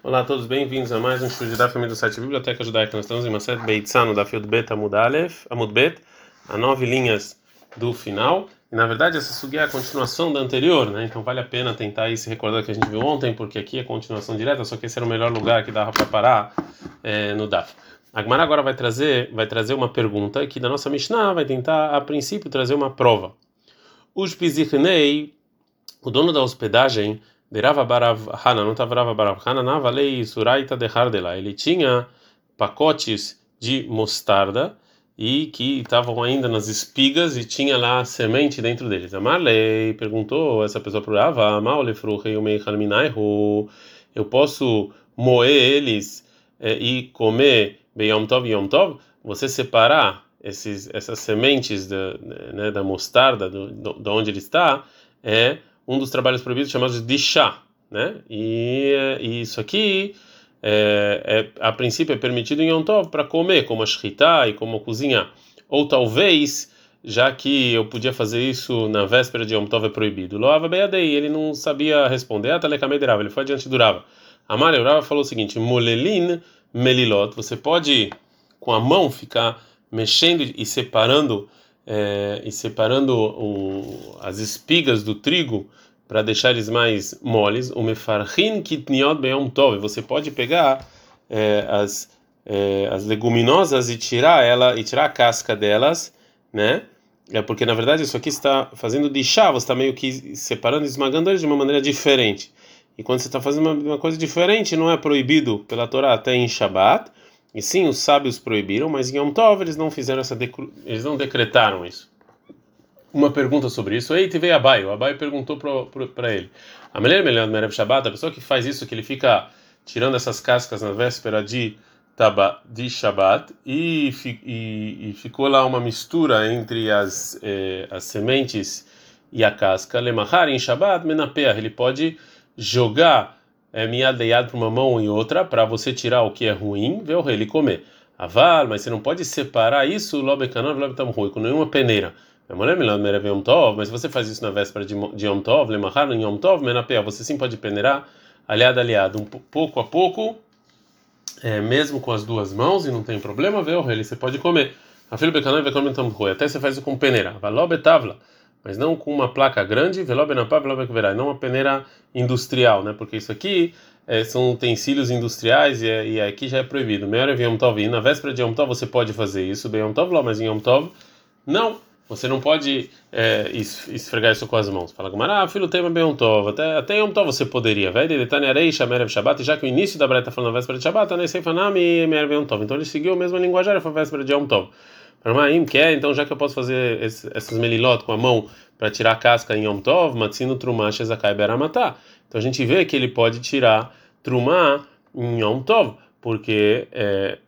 Olá a todos, bem-vindos a mais um estudo da família do site Biblioteca Judaica. Nós estamos em série Beitzano da Field Bet Amud Aleph, Amud Bet, a nove linhas do final. E na verdade essa sugia é a continuação da anterior, né? Então vale a pena tentar aí se recordar que a gente viu ontem, porque aqui é continuação direta, só que esse era o melhor lugar que dava para parar é, no DAF. A Gemara agora vai trazer, vai trazer uma pergunta que da nossa Mishnah vai tentar a princípio trazer uma prova. Os o dono da hospedagem Derava Barav Hana, não estava Rava Barav Hana, na Valei Suraita de Hardela. Ele tinha pacotes de mostarda e que estavam ainda nas espigas e tinha lá semente dentro deles. A Marley perguntou essa pessoa para Rava, eu posso moer eles é, e comer Beyom Tov Yom Tov? Você separar esses, essas sementes da, né, da mostarda, do, de onde ele está, é um dos trabalhos proibidos chamados de chá, né? E, e isso aqui é, é, a princípio é permitido em Yom Tov para comer, como a e como cozinhar. Ou talvez, já que eu podia fazer isso na véspera de Yom Tov é proibido. Loava Beadei, ele não sabia responder, Atalekamedrava, ele foi adiante do Rava. Amália Rava falou o seguinte: Molelin melilot, você pode com a mão ficar mexendo e separando é, e separando o, as espigas do trigo para deixar eles mais moles. O mefarhin kitniot beyom tov. Você pode pegar é, as é, as leguminosas e tirar ela e tirar a casca delas, né? É porque na verdade isso aqui está fazendo de chá, você está meio que separando, esmagando eles de uma maneira diferente. E quando você está fazendo uma, uma, coisa diferente, não é proibido pela Torá até em Shabat. E sim, os sábios proibiram, mas em Yom Tov eles não fizeram essa eles não decretaram isso. Uma pergunta sobre isso. Ei, veio Abai. O Abai perguntou para ele. A mulher melhor Merev Shabbat, a pessoa que faz isso, que ele fica tirando essas cascas na véspera de taba, de Shabbat e, e, e, ficou lá uma mistura entre as, eh, as sementes e a casca. Lemahar em Shabbat, menapeah. Ele pode jogar é, miadeiado para uma mão e outra para você tirar o que é ruim, ver o rei ele comer. Aval, mas você não pode separar isso, lobecanor, lobetam ruim, com nenhuma peneira. Mas se você faz isso na véspera de, Yom Tov, lemahar em Yom Tov, menapea, você sim pode peneirar, aliado, aliado, um pouco a pouco, é, mesmo com as duas mãos, e não tem problema, ver o rei você pode comer. A filha becanor comer então até você faz isso com peneira. Valobetavla mas não com uma placa grande, não uma peneira industrial, né? Porque isso aqui é, são utensílios industriais e, é, e aqui já é proibido. Melhor Yom Tov, e na véspera de Yom Tov você pode fazer isso, bem Yom Tov, mas em Yom Tov não. Você não pode é, esfregar isso com as mãos. Fala com ah, filho, tema bem Yom Tov. Até, até Yom Tov você poderia. Vai detalharei Shamerev Shabbat, já que o início da Breta está falando na véspera de Shabbat, né? Sem e Yom Tov. Então ele seguiu a mesma linguagem, foi véspera de Yom Tov. Parmaim quer, então já que eu posso fazer essas melilot com a mão para tirar a casca em Yom Tov, Matsino Trumá Shezakai Beramatá. Então a gente vê que ele pode tirar Trumá em Yom Tov, porque é,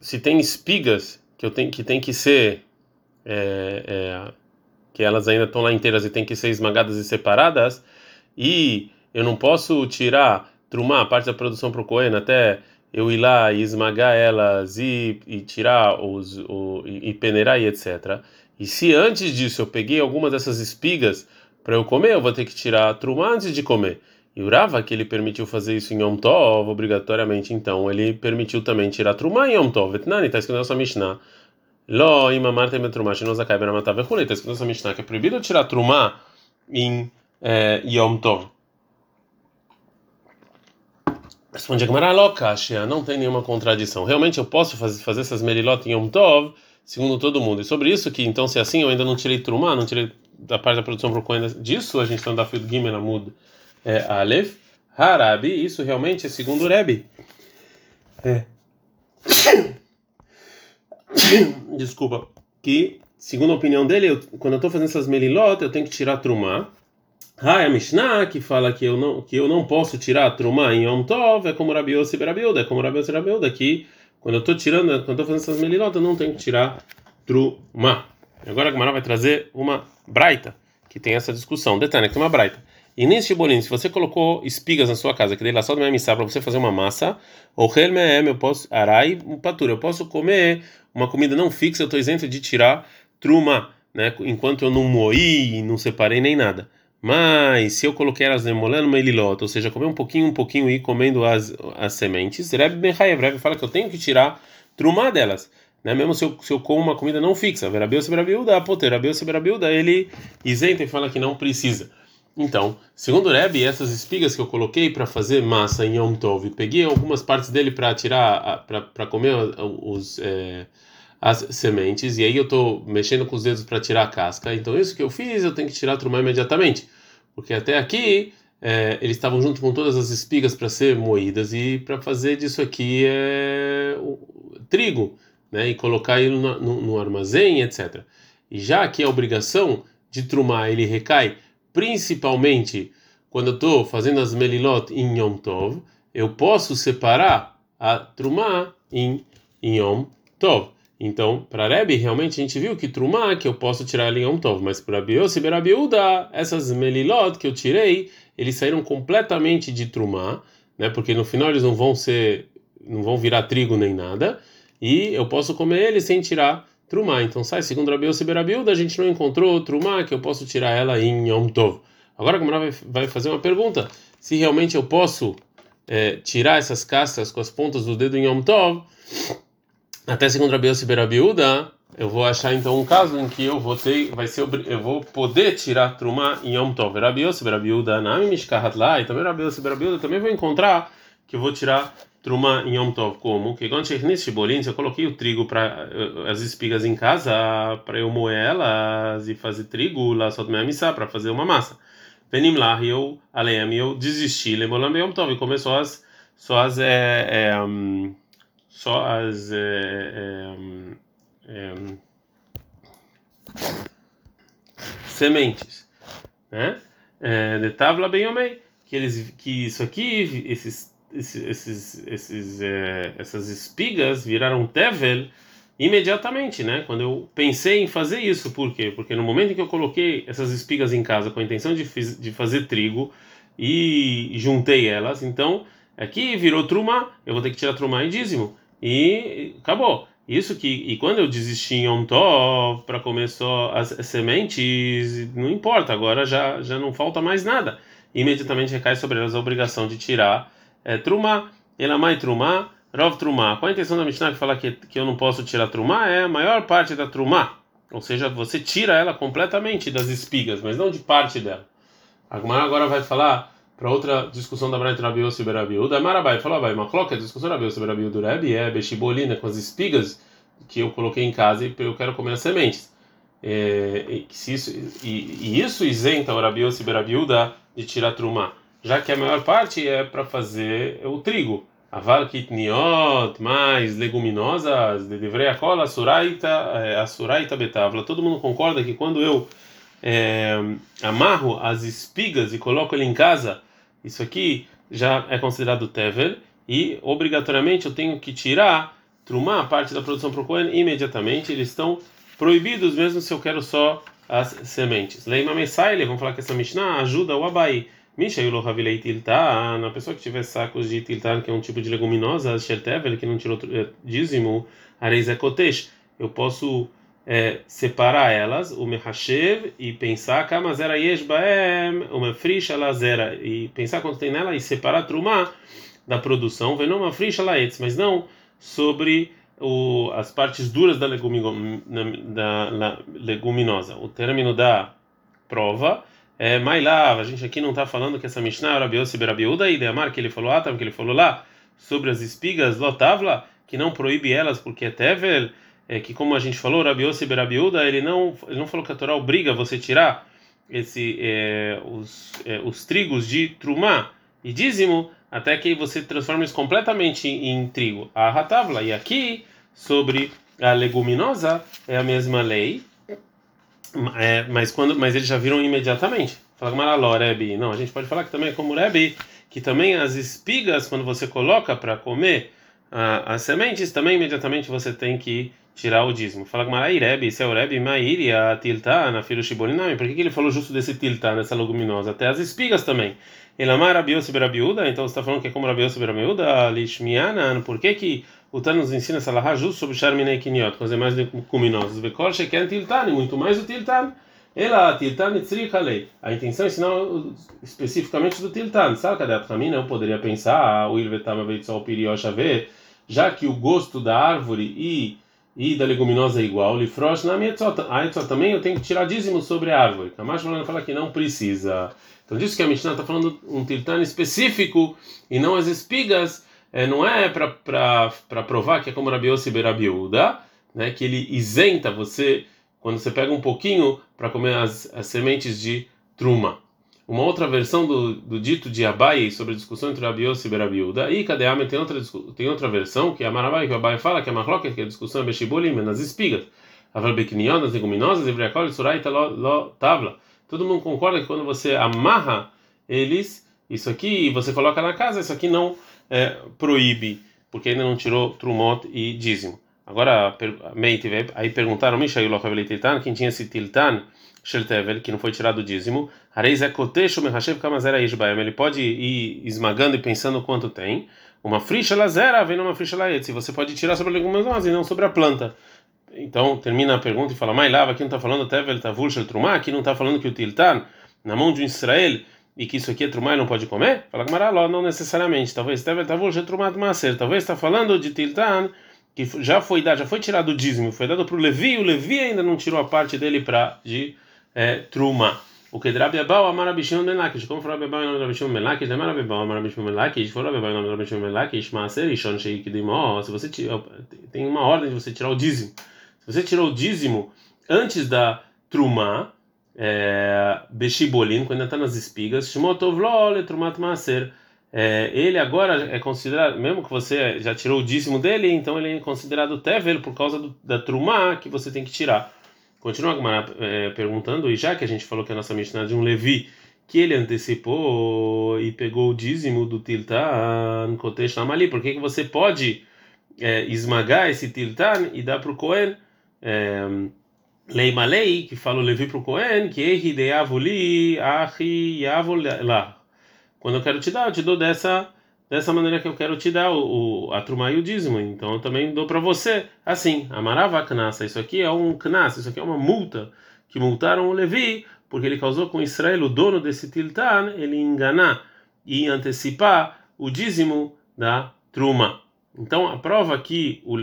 se tem espigas que eu tenho que tem que ser é, é, que elas ainda estão lá inteiras e tem que ser esmagadas e separadas, e eu não posso tirar Trumá, parte da produção para o Cohen, até eu ir lá e esmagar elas e, e tirar os o, e, peneirar e etc. E se antes disso eu peguei alguma dessas espigas para eu comer, eu vou ter que tirar a truma antes de comer. E o Rava, que ele permitiu fazer isso em Yom Tov, obrigatoriamente, então, ele permitiu também tirar a truma em Yom Tov. Vetnani, está escrito na nossa Mishnah. Lo imamar tem truma, shinozakai beramatav vechulei. Está escrito na nossa Mishnah que é proibido tirar truma em é, Yom Tov. Responde a Gemara Lokashia, não tem nenhuma contradição. Realmente eu posso fazer, fazer essas merilot em Yom Tov, segundo todo mundo. E sobre isso, que então se é assim eu ainda não tirei Trumá, não tirei da parte da produção pro Cohen disso, a gente está no Dafio Gimel Amud é, Aleph, Harabi, isso realmente é segundo o Rebbe. É. Desculpa, que segundo a opinião dele, eu, quando eu estou fazendo essas melilot, eu tenho que tirar Trumá, ah, é a Mishnah que fala que eu não que eu não posso tirar a em Yom Tov, é como Rabi Yossi Berabiuda, é como Rabi Yossi Berabiuda, que quando eu estou tirando, quando estou fazendo essas melilotas, eu não tenho que tirar truma. Agora a Gemara vai trazer uma braita, que tem essa discussão. Detalhe, que tem uma braita. E nesse bolinho, se você colocou espigas na sua casa, que dei lá só do minha missa para você fazer uma massa, ou eu posso arai patura, eu posso comer uma comida não fixa, eu estou isento de tirar truma, né? Enquanto eu não moí, não separei nem nada. Mas se eu coloquei elas emolando melilot, ou seja, comer um pouquinho, um pouquinho e comendo as, as sementes, Rebbe Bechayev, Rebbe fala que eu tenho que tirar trumá delas. Né? Mesmo se eu, se eu como uma comida não fixa, Verabiu Seberabiuda, Poter, Rabiu Seberabiuda, ele isenta e fala que não precisa. Então, segundo o Rebbe, essas espigas que eu coloquei para fazer massa em Yom Tov, peguei algumas partes dele para tirar, para comer os, é, as sementes, e aí eu estou mexendo com os dedos para tirar a casca. Então, isso que eu fiz, eu tenho que tirar a trumá imediatamente, porque até aqui é, eles estavam junto com todas as espigas para ser moídas e para fazer disso aqui é, o, trigo, né, e colocar ele no, no, no armazém, etc. E já que a obrigação de trumar ele recai principalmente quando eu estou fazendo as melilot em Yom Tov, eu posso separar a trumá em Yom Tov. Então, para Rebbe, realmente a gente viu que trumá, que eu posso tirar em Yom Tov, mas para Biose e Berabiuda, essas melilot que eu tirei, eles saíram completamente de trumá, né? Porque no final eles não vão ser, não vão virar trigo nem nada, e eu posso comer eles sem tirar Trumá. Então sai, segundo Rabi Yossi Berabiuda, a gente não encontrou Trumá, que eu posso tirar ela em Yom Tov. Agora a Gamara vai fazer uma pergunta: se realmente eu posso é, tirar essas cascas com as pontas do dedo em Yom Tov, até segundo Rabi Yossi Berabiuda, eu vou achar então um caso em que eu vou ter, vai ser, eu vou poder tirar Trumá em Yom Tov. Rabi Yossi Berabiuda, Nami Mishkahat lá, e também Rabi Yossi Berabiuda, também vou encontrar que eu vou tirar Truma em Yom Tov, como? Que quando eu coloquei o trigo para eh, as espigas em casa para eu moer elas e fazer trigo lá só minha missa para fazer uma massa. Venim lá eu além eu desisti, lembrando Yom Tov e começou as só as é, é, um, só as é, é, sementes, né? de tabla bem homem que eles que isso aqui esses esses, esses, é, essas espigas viraram tevel imediatamente, né? Quando eu pensei em fazer isso, por quê? Porque no momento em que eu coloquei essas espigas em casa com a intenção de, de fazer trigo e juntei elas, então aqui virou truma, eu vou ter que tirar truma e dízimo e acabou. Isso que e quando eu desisti em Yom Tov para comer só as sementes, não importa, agora já já não falta mais nada. Imediatamente recai sobre elas a obrigação de tirar é, trumá, elamai trumá, rov trumá. Qual a intenção da Mishnah que fala que, que eu não posso tirar trumá? É a maior parte da trumá. Ou seja, você tira ela completamente das espigas, mas não de parte dela. Agora agora vai falar para outra discussão da Braita Rabi Yossi Berabiu. Da Marabai falou, vai, uma cloca, a discussão da Rabi Yossi Berabiu do Rebbe é bexibolina com as espigas que eu coloquei em casa e eu quero comer as sementes. É, e, isso, e, e, isso isenta o Rabi Yossi Berabiuda de tirar trumá já que a maior parte é para fazer o trigo. Aval kitniot, mais leguminosas, de livrei a a suraita, é, a suraita betavla. Todo mundo concorda que quando eu é, amarro as espigas e coloco ele em casa, isso aqui já é considerado tevel e obrigatoriamente eu tenho que tirar, trumar a parte da produção para o Cohen imediatamente. Eles estão proibidos mesmo se eu quero só as sementes. Leima Messaile, vamos falar que essa Mishnah ajuda o Abai Mishayulo Havilei Tiltan, a pessoa que tiver sacos de Tiltan, que é um tipo de leguminosa, Shertevel, que não tirou eh, dízimo, Areizekotesh, eu posso é, separar elas, o Mehashev, e pensar, Kamazera Yeshbaem, o Mefrish Alazera, e pensar quanto tem nela, e separar Trumá da produção, Venoma Frish Alaetz, mas não sobre o, as partes duras da, legumino, da, da leguminosa. O término da prova é, Mailav, a gente aqui não está falando que essa Mishnah era Biose Berabiuda e Deamar, que ele falou ah, que ele falou lá, sobre as espigas Lotavla, que não proíbe elas porque é Tevel, é, que como a gente falou, Rabiose Berabiuda, ele não, ele não falou que a Torá obriga você tirar esse, é, os, é, os trigos de Trumá e dízimo, até que você transforma isso completamente em trigo. A Hatavla, e aqui, sobre a leguminosa, é a mesma lei, é, mas quando, mas eles já viram imediatamente. Fala com Maraló, Rebi. Não, a gente pode falar que também é como Rebi, que também as espigas, quando você coloca para comer as sementes, também imediatamente você tem que tirar o dízimo. Fala com Marai, Rebi, se é o Rebi, Mairi, a tilta, na filho Shiboninami. Por que, que ele falou justo desse tilta, nessa leguminosa? Até as espigas também. Elamar Rabiose Berabiuda, então você está falando que é como Rabiose Berabiuda, Lishmiana, por que que o Tano nos ensina essa justo sobre Sharminei Kiniot, com as demais leguminosas. Vekol Sheken Tiltan, muito mais o Tiltan, Ela tiltan lei. A intenção é ensinar especificamente do tiltan. Sabe cadê a Tramina? Eu poderia pensar, o Ilvetama Veitzol Pirioshavé, já que o gosto da árvore e e da leguminosa é igual, lifrosh na minha também eu tenho que tirar dízimo sobre a árvore. Kamash fala que não precisa. Então diz que a Mishnah está falando um tiltan específico e não as espigas, é, não é para provar que é como Yossi Berabiúda, né, que ele isenta você quando você pega um pouquinho para comer as, as sementes de truma. Uma outra versão do, do dito de Abai sobre a discussão entre Rabi e Berabiúda. E Kadeame tem outra, tem outra versão, que é a Marabai, que o Abai fala, que é Mahloket, que é a discussão é Beshibolim, nas espigas. Aval Bekinion, nas leguminosas, Ivriakol, Surai, Lo, Tavla. Todo mundo concorda que quando você amarra eles, isso aqui, você coloca na casa, isso aqui não é, proíbe, porque ainda não tirou Trumot e dízimo. Agora, aí perguntaram, quem tinha esse tiltan, Sheltevel, que não foi tirado o dízimo, ele pode ir esmagando e pensando quanto tem. Uma fricha lazera vem uma fricha laetzi. Você pode tirar sobre a leguminosa e não sobre a planta. Então termina a pergunta e fala: Mai lava, aqui não está falando Tevel Tavul Shel Trumá, aqui não está falando que o Tiltan, na mão de um Israel, e que isso aqui é Trumá e não pode comer? Fala Gamaraló, não necessariamente. Talvez Tevel Tavul Shel Trumá de Maser. Talvez está falando de Tiltan que já foi dado, já foi tirado o dízimo, foi dado para o Levi, o Levi ainda não tirou a parte dele para de é, truma. O que Rabi Abau amar Abishim Melakish, como falou Rabi Abau em nome de Abishim Melakish, demar Rabi Abau amar Abishim Melakish, falou Rabi Abau em nome de Abishim Melakish, Maaser Ishon Sheik Dimó, se você tem uma ordem de você tirar o dízimo. Se você tirou o dízimo antes da truma, é, Beshibolin, quando ainda está nas espigas, Shmotovlo Trumat Maaser, é, ele agora é considerado, mesmo que você já tirou o dízimo dele, então ele é considerado tevel por causa do, da truma que você tem que tirar. Continua é, perguntando, e já que a gente falou que a nossa Mishnah de um Levi, que ele antecipou e pegou o dízimo do Tiltan, Kotesh ali, por que, que você pode é, esmagar esse Tiltan e dar para o Cohen? É, lei Malei, que fala o Levi para o Cohen, que Ehi deavuli ahi lá. Quando eu quero te dar, eu te dou dessa dessa maneira que eu quero te dar o, o a truma e o dízimo. Então eu também dou para você assim, amarava knassa. Isso aqui é um knas, isso aqui é uma multa que multaram o Levi porque ele causou com Israel, o dono desse tiltan, ele enganar e antecipar o dízimo da truma. Então a prova que o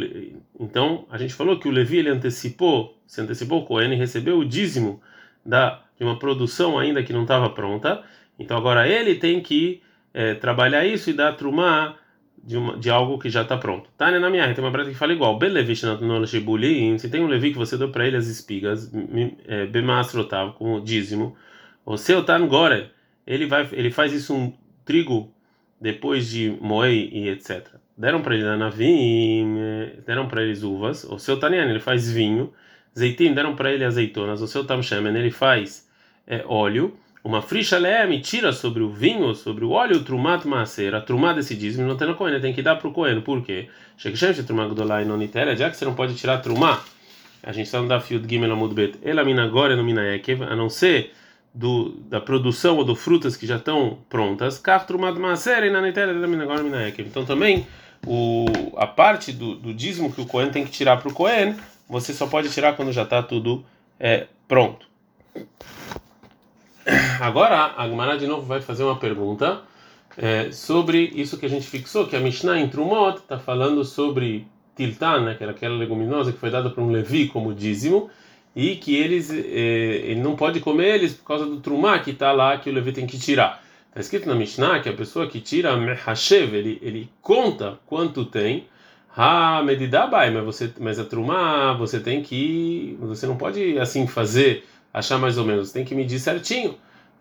então a gente falou que o Levi ele antecipou, se antecipou o Cohen recebeu o dízimo da de uma produção ainda que não estava pronta. Então agora ele tem que é, trabalhar isso e dar trumá de, uma, de algo que já está pronto. Tânia na minha, tem uma breta que fala igual. Se tem um levi que você deu para ele as espigas, é, bemastrotav, como dízimo, o seu tan gore, ele vai, ele faz isso um trigo depois de moer e etc. Deram para ele navim, deram para eles uvas. O seu tanian, ele faz vinho. Zeitim, deram para ele azeitonas. O seu tamshemen, ele faz é, óleo uma fricha leme tira sobre o vinho, sobre o óleo, o trumat maaser, a trumá desse dízimo, não tem no coelho, tem que dar para o coelho. Por quê? Já que você não pode tirar trumá, a gente está no da Gimel Amud Bet, elamina agora no Minaekev, a não ser do, da produção ou do frutas que já estão prontas, maaser, e na nitela, elamina agora no Minaekev. Então também, o, a parte do, do dízimo que o coelho tem que tirar para o coelho, você só pode tirar quando já está tudo é, pronto. Agora a Gemara de novo vai fazer uma pergunta é, sobre isso que a gente fixou, que a Mishnah em Trumot está falando sobre Tiltan, né, que era aquela leguminosa que foi dada para um Levi como dízimo, e que eles é, ele não pode comer eles por causa do Trumá que está lá que o Levi tem que tirar. Está escrito na Mishnah que a pessoa que tira Mehashev, ele, ele conta quanto tem. Ah, medidabai, mas você, mas a trumá, você tem que, você não pode assim fazer achar mais ou menos, tem que medir certinho.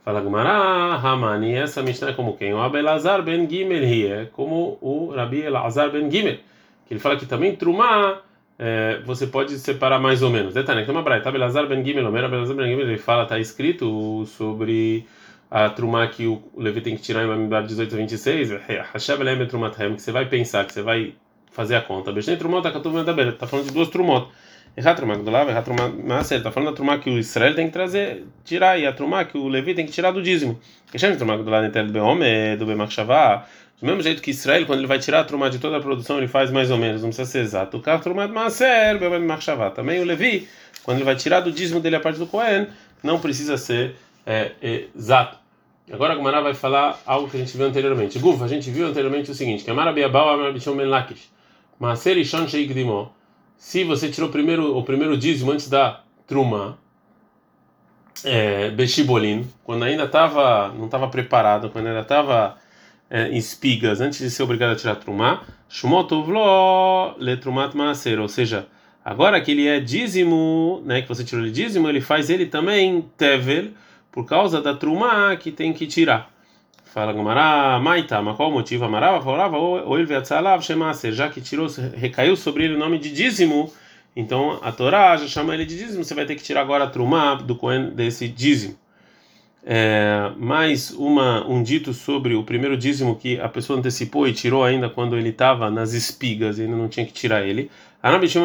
Fala Gumara, Hamani, essa Mishnah é como quem? O Abelazar ben Gimel é como o Rabi Elazar ben Gimel, que ele fala que também Trumá é, você pode separar mais ou menos. Detalhe, tem uma braita, Abelazar ben Gimel, o Abelazar ben Gimel, ele fala, está escrito sobre a Trumá que o Levi tem que tirar em Mamidar 18 a 26, Hashem Elem Trumathem, que você vai pensar, que você vai fazer a conta. Bechtem Trumot, está falando de duas Trumot. Errar trumá Gdolav, errar trumá Maaser. Está falando da trumá que o Israel tem que trazer, tirar, e a trumá que o Levi tem que tirar do dízimo. Queixando trumá Gdolav Netel do Beome, do Bemachshavá. Do mesmo jeito que Israel, quando ele vai tirar a trumá de toda a produção, ele faz mais ou menos, não precisa ser exato. O trumá de Maaser, Bemachshavá. Também o Levi, quando ele vai tirar do dízimo dele a parte do Cohen, não precisa ser é, exato. Agora a Gumara vai falar algo que a gente viu anteriormente. Guf, a gente viu anteriormente o seguinte: que a Marabiabal, a Marabishon Ben Lakish, Maser Ishon Sheik Dimo. Se você tirou primeiro, o primeiro dízimo antes da Truma, é, Beshibolin, quando ainda estava, não estava preparado, quando ainda estava é, em espigas, antes de ser obrigado a tirar Truma, Shumotovlo Letrumat Maser, ou seja, agora que ele é dízimo, né, que você tirou ele dízimo, ele faz ele também Tevel por causa da truma que tem que tirar. Fala Gamara, Maita, mas qual o motivo? Amarava, falava, ou ele veatzalav shemaser, já que tirou, recaiu sobre ele o nome de dízimo, então a Torá já chama ele de dízimo, você vai ter que tirar agora a truma do Cohen desse dízimo. É, mais uma, um dito sobre o primeiro dízimo que a pessoa antecipou e tirou ainda quando ele estava nas espigas ainda não tinha que tirar ele. Se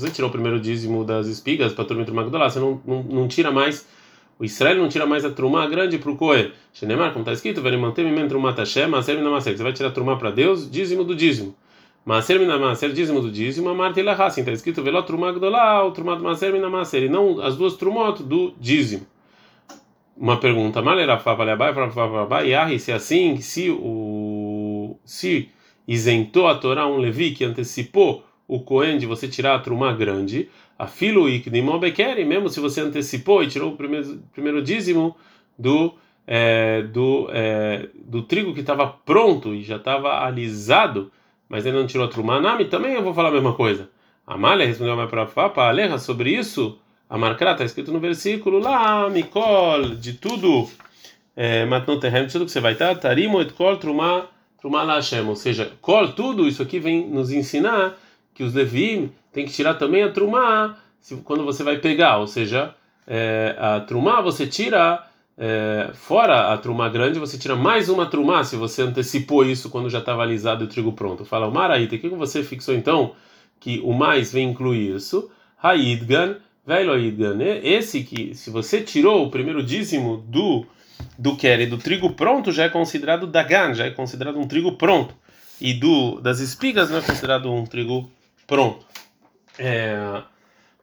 você tirou o primeiro dízimo das espigas para turma Magdolá, você não, não, não tira mais, o Israel não tira mais a truma grande para o Coe. Shenemar, como está escrito, vai manter Mimen Trumat Hashem, Maser Minamaser, você vai tirar truma para Deus, dízimo do dízimo. Maser Minamaser, dízimo do dízimo, Amarte Ilahassin, está escrito, Veló Truma Gdolá, o Trumat Maser Minamaser, e não as duas trumot do dízimo uma pergunta, Malerafá, Paleabai, Farabai, Yahi, se é assim, se o se isentou a Torá um Levi que antecipou o Cohen de você tirar a truma grande, a filo ikdimobekeri, mesmo se você antecipou e tirou o primeiro, primeiro dízimo do é, do, é, do trigo que estava pronto e já estava alisado, mas ele não tirou a truma, Nami, também eu vou falar a mesma coisa. A Malha respondeu mais para a Aleja sobre isso. A marcra está escrito no versículo lá, Mikol, de tudo, é, matnot terreno, tudo que você vai estar, tarimo et kol truma, truma la Hashem, ou seja, kol, tudo, isso aqui vem nos ensinar que os levim tem que tirar também a truma quando você vai pegar, ou seja, é, a truma você tira é, fora a truma grande, você tira mais uma truma se você antecipou isso quando já estava alisado o trigo pronto. Fala, o Maraíta, o que você fixou então? Que o mais vem incluir isso. Haidgan, né? Esse que, se você tirou o primeiro dízimo do do quer do trigo pronto, já é considerado dagan, já é considerado um trigo pronto. E do das espigas não é considerado um trigo pronto. É,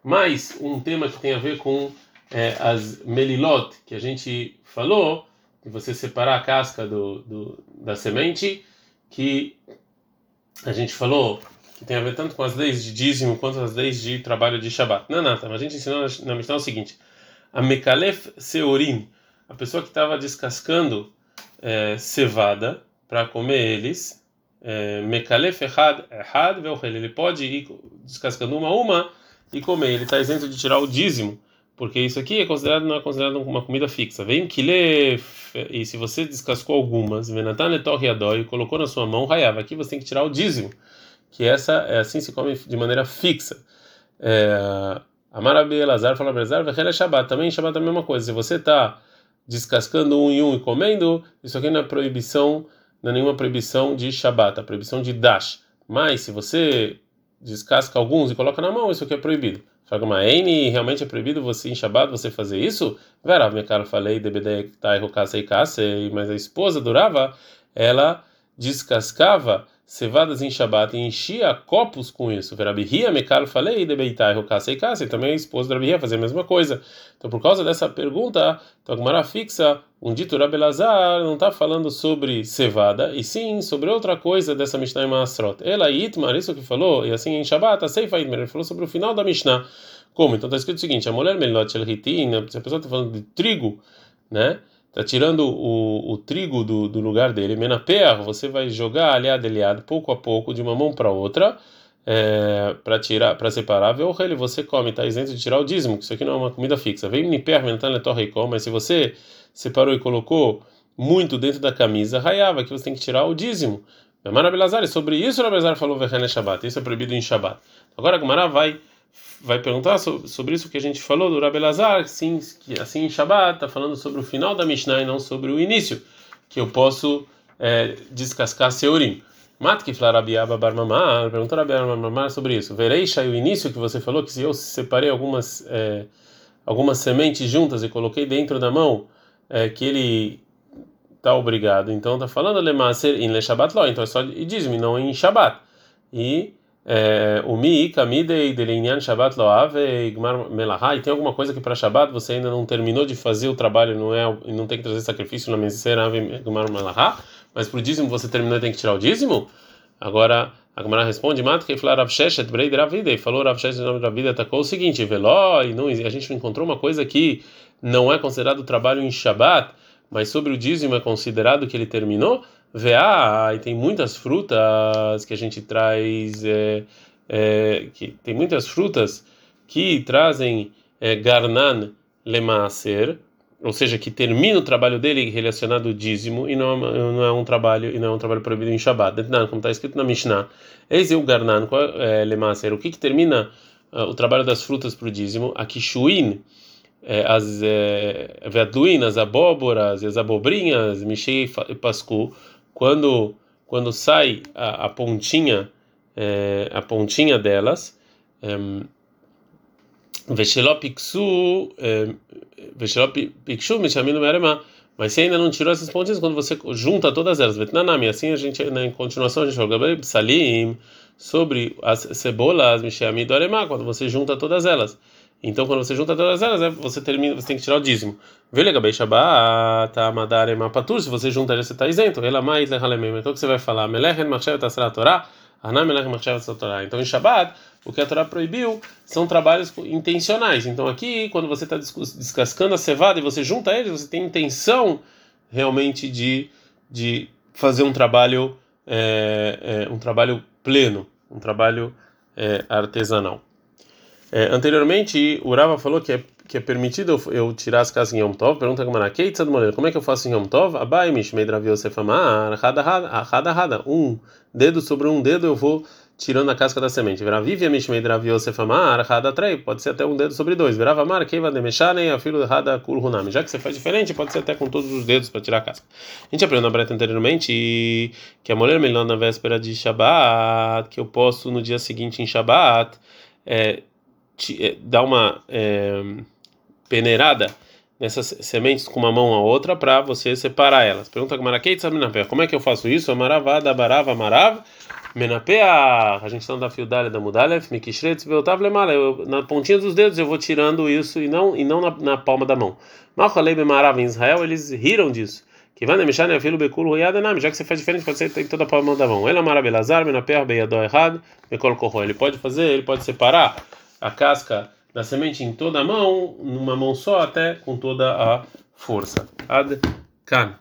mais um tema que tem a ver com é, as melilot, que a gente falou, de você separar a casca do, do, da semente, que a gente falou que tem a ver tanto com as leis de dízimo quanto as leis de trabalho de Shabat. Não, não, a gente ensinou na Mishnah o seguinte: a Mekalef Seorim, a pessoa que estava descascando é, cevada para comer eles, Mekalef Ehad, Ehad ele pode ir descascando uma a uma e comer, ele está isento de tirar o dízimo. Porque isso aqui é considerado não é considerado uma comida fixa. Vem que e se você descascou algumas, Venatan e colocou na sua mão, raiava. Aqui você tem que tirar o dízimo que essa é assim se come de maneira fixa. É, Amarabi Elazar fala Elazar, Vechele Shabbat. Também Shabbat é a mesma coisa. Se você está descascando um e um e comendo, isso aqui não é proibição, não é nenhuma proibição de Shabbat, é proibição de Dash. Mas se você descasca alguns e coloca na mão, isso aqui é proibido. Fala uma N, realmente é proibido você em Shabbat você fazer isso? Vera, minha cara, falei, debedei tá e mas a esposa durava, ela descascava cevadas em Shabat e enchia copos com isso. Verabihia, Mekal, falei, debeitai, rocassa e também a esposa do Rabihia fazia a mesma coisa. Então, por causa dessa pergunta, Tagmara fixa, um dito Rabelazar não está falando sobre cevada, e sim sobre outra coisa dessa Mishnah em Maasrot. Ela Itmar, isso que falou, e assim em Shabat, a Seifa Itmar, ele falou sobre o final da Mishnah. Como? Então está escrito o seguinte: a mulher Melot Shel se a pessoa está falando de trigo, né? Está tirando o, o trigo do, do lugar dele. Menaper, você vai jogar aliado, aliado, pouco a pouco, de uma mão para outra, é, para tirar, para separar. Ou ele você come, está isento de tirar o dízimo, que isso aqui não é uma comida fixa. Vem niper, mas se você separou e colocou muito dentro da camisa, raiava que você tem que tirar o dízimo. Maravilhazar, sobre isso o Rabelazar falou Vehane Shabbat. Isso é proibido em Shabbat. Agora a Gemara vai vai perguntar sobre isso que a gente falou do Rabelazar, sim, que assim em Shabbat está falando sobre o final da Mishnah e não sobre o início, que eu posso é, descascar Seurim. Matki Flarabiaba Barmamar, perguntou Rabiaba Barmamar sobre isso. Vereisha, o início que você falou, que se eu separei algumas, é, algumas sementes juntas e coloquei dentro da mão, é, que ele está obrigado. Então está falando Lemaser em Le Shabbat Lo, então é só e diz-me, não em Shabbat. E o loave igmar melahai. Tem alguma coisa que para Shabbat você ainda não terminou de fazer o trabalho, não é, não tem que trazer sacrifício na mensera igmar melahá, mas pro dízimo você terminou e tem que tirar o dízimo? Agora a Gemara responde, Mata que falou Rav Sheshet Brei Dravida, e falou Rav Sheshet atacou o seguinte, Veló, e não, a gente encontrou uma coisa que não é considerado trabalho em Shabbat, mas sobre o dízimo é considerado que ele terminou, Veá, e tem muitas frutas que a gente traz, é, é, que tem muitas frutas que trazem é, Garnan Lemaser, ou seja, que termina o trabalho dele relacionado ao dízimo e não, não é um trabalho e não é um trabalho proibido em Shabbat. Como está escrito na Mishnah, eis o garnan, é, lemaser, o que que termina uh, o trabalho das frutas para o dízimo? A kishuin, é, as é, veaduin, as abóboras, as abobrinhas, mexei e pascu, quando quando sai a, a pontinha é, a pontinha delas Veshelopiksu Veshelopiksu Mishaminu Merema. Mas se ainda não tirou essas pontinhas, quando você junta todas elas, Vetnanami, assim a gente, na continuação, a gente joga Salim sobre as cebolas, Mishamido Arema, quando você junta todas elas. Então, quando você junta todas elas, é, você termina, você tem que tirar o dízimo. Velegabei Shabbat, Amadarema Patur, se você junta, você está isento. Elamai, Lehalemem. Então, o que você vai falar? Então, em Shabbat, o que a Torá proibiu são trabalhos intencionais. Então, aqui, quando você está descascando a cevada e você junta eles, você tem intenção realmente de, de fazer um trabalho, é, é, um trabalho pleno, um trabalho é, artesanal. É, anteriormente, o Rava falou que é, que é permitido eu, tirar as casas em Yom Tov. Pergunta Gamara, como é que eu faço em Yom Tov? Abai hada, um dedo sobre um dedo eu vou tirando a casca da semente. Pode ser até um dedo sobre dois. Afilo. Já que você faz diferente, pode ser até com todos os dedos para tirar a casca. A gente aprendeu na breta anteriormente que a mulher melhor na véspera de Shabbat, que eu posso no dia seguinte em Shabbat, é, é, dar uma é, peneirada nessas sementes com uma mão a outra para você separar elas. Pergunta como é que eu faço isso? Amaravada, barava, marav, menapea. A gente está da fiudália da mudalef, mikishretz, veotav lemala. Na pontinha dos dedos eu vou tirando isso e não e não na, na palma da mão. Malchalei bemarav em Israel, eles riram disso. Que vai mexer né filho beculo roiada já que você faz diferente pode ser tem toda a palma da mão. Ela marabelazar, menapea, beiadó errado, mecol corro. Ele pode fazer, ele pode separar a casca da semente em toda a mão, numa mão só, até com toda a força. Ad kan.